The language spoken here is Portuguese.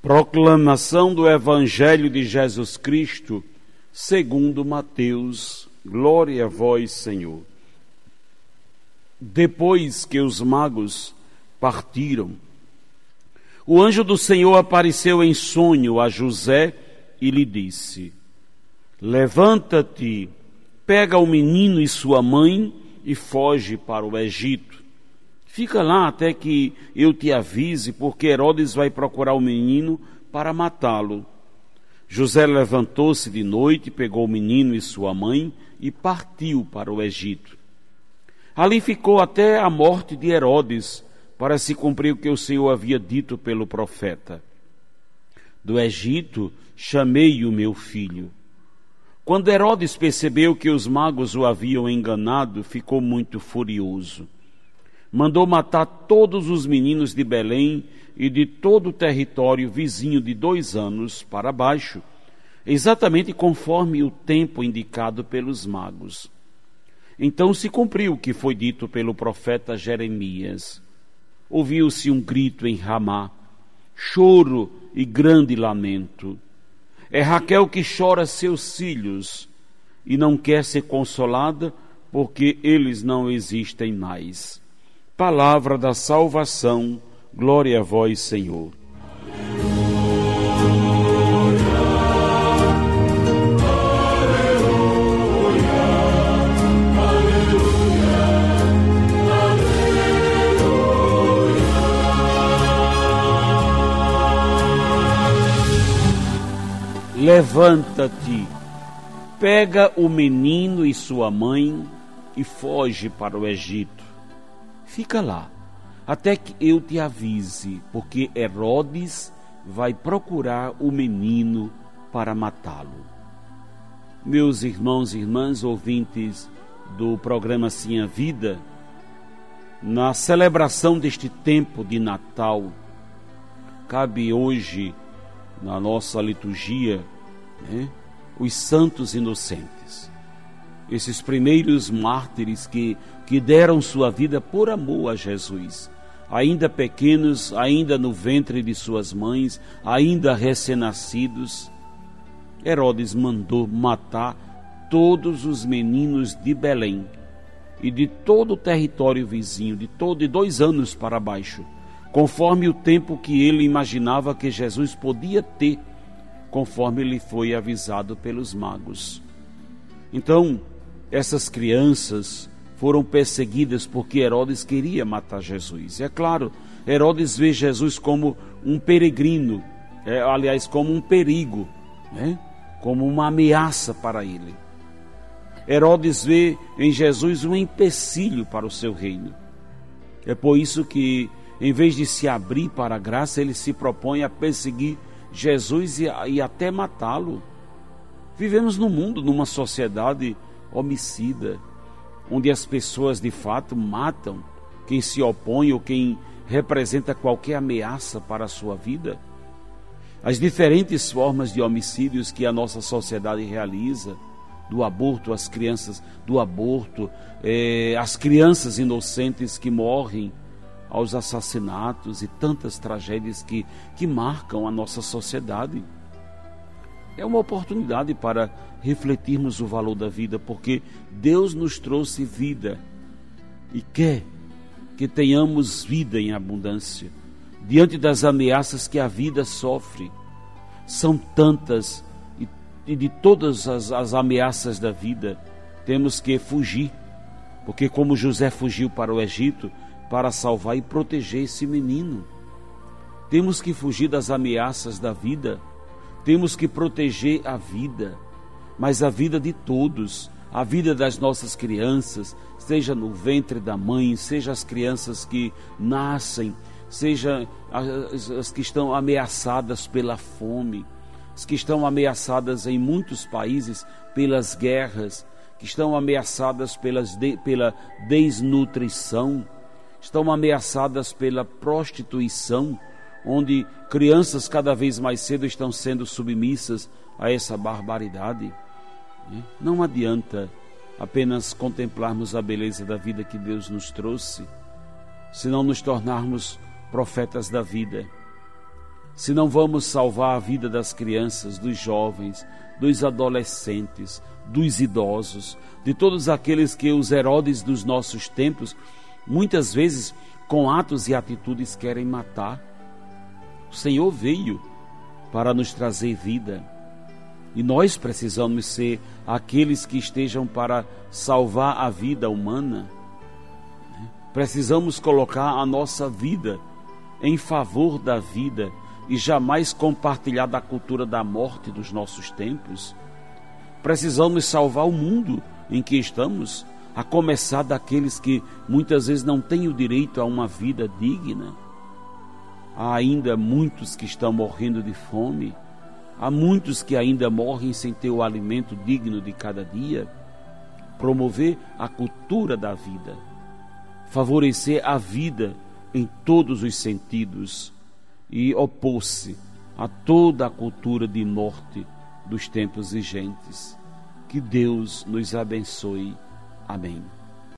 Proclamação do Evangelho de Jesus Cristo, segundo Mateus. Glória a vós, Senhor. Depois que os magos partiram, o anjo do Senhor apareceu em sonho a José e lhe disse: Levanta-te, pega o menino e sua mãe e foge para o Egito. Fica lá até que eu te avise, porque Herodes vai procurar o menino para matá-lo. José levantou-se de noite, pegou o menino e sua mãe e partiu para o Egito. Ali ficou até a morte de Herodes, para se cumprir o que o Senhor havia dito pelo profeta. Do Egito chamei o meu filho. Quando Herodes percebeu que os magos o haviam enganado, ficou muito furioso. Mandou matar todos os meninos de Belém e de todo o território vizinho de dois anos para baixo, exatamente conforme o tempo indicado pelos magos. Então se cumpriu o que foi dito pelo profeta Jeremias. Ouviu-se um grito em Ramá, choro e grande lamento. É Raquel que chora seus filhos e não quer ser consolada porque eles não existem mais. Palavra da salvação, glória a vós, Senhor. Levanta-te, pega o menino e sua mãe e foge para o Egito. Fica lá, até que eu te avise, porque Herodes vai procurar o menino para matá-lo. Meus irmãos e irmãs ouvintes do programa Sim a Vida, na celebração deste tempo de Natal, cabe hoje na nossa liturgia né, os santos inocentes. Esses primeiros mártires que, que deram sua vida por amor a Jesus, ainda pequenos, ainda no ventre de suas mães, ainda recém-nascidos. Herodes mandou matar todos os meninos de Belém e de todo o território vizinho, de todo de dois anos para baixo conforme o tempo que ele imaginava que Jesus podia ter, conforme ele foi avisado pelos magos. Então, essas crianças foram perseguidas porque Herodes queria matar Jesus. E é claro, Herodes vê Jesus como um peregrino, é, aliás, como um perigo, né? como uma ameaça para ele. Herodes vê em Jesus um empecilho para o seu reino. É por isso que em vez de se abrir para a graça, ele se propõe a perseguir Jesus e, e até matá-lo. Vivemos num mundo, numa sociedade homicida, onde as pessoas de fato matam quem se opõe ou quem representa qualquer ameaça para a sua vida. As diferentes formas de homicídios que a nossa sociedade realiza, do aborto às crianças, do aborto, eh, as crianças inocentes que morrem, aos assassinatos e tantas tragédias que, que marcam a nossa sociedade. É uma oportunidade para refletirmos o valor da vida, porque Deus nos trouxe vida e quer que tenhamos vida em abundância. Diante das ameaças que a vida sofre, são tantas e, e de todas as, as ameaças da vida, temos que fugir, porque, como José fugiu para o Egito, para salvar e proteger esse menino. Temos que fugir das ameaças da vida, temos que proteger a vida, mas a vida de todos, a vida das nossas crianças, seja no ventre da mãe, seja as crianças que nascem, seja as, as que estão ameaçadas pela fome, que estão ameaçadas em muitos países pelas guerras, que estão ameaçadas pelas de, pela desnutrição, estão ameaçadas pela prostituição, onde crianças cada vez mais cedo estão sendo submissas a essa barbaridade. Não adianta apenas contemplarmos a beleza da vida que Deus nos trouxe, se não nos tornarmos profetas da vida. Se não vamos salvar a vida das crianças, dos jovens, dos adolescentes, dos idosos, de todos aqueles que os Herodes dos nossos tempos, muitas vezes com atos e atitudes querem matar. O Senhor veio para nos trazer vida. E nós precisamos ser aqueles que estejam para salvar a vida humana. Precisamos colocar a nossa vida em favor da vida e jamais compartilhar da cultura da morte dos nossos tempos. Precisamos salvar o mundo em que estamos, a começar daqueles que muitas vezes não têm o direito a uma vida digna. Há ainda muitos que estão morrendo de fome, há muitos que ainda morrem sem ter o alimento digno de cada dia. Promover a cultura da vida, favorecer a vida em todos os sentidos e opôs-se a toda a cultura de morte dos tempos vigentes. Que Deus nos abençoe. Amém.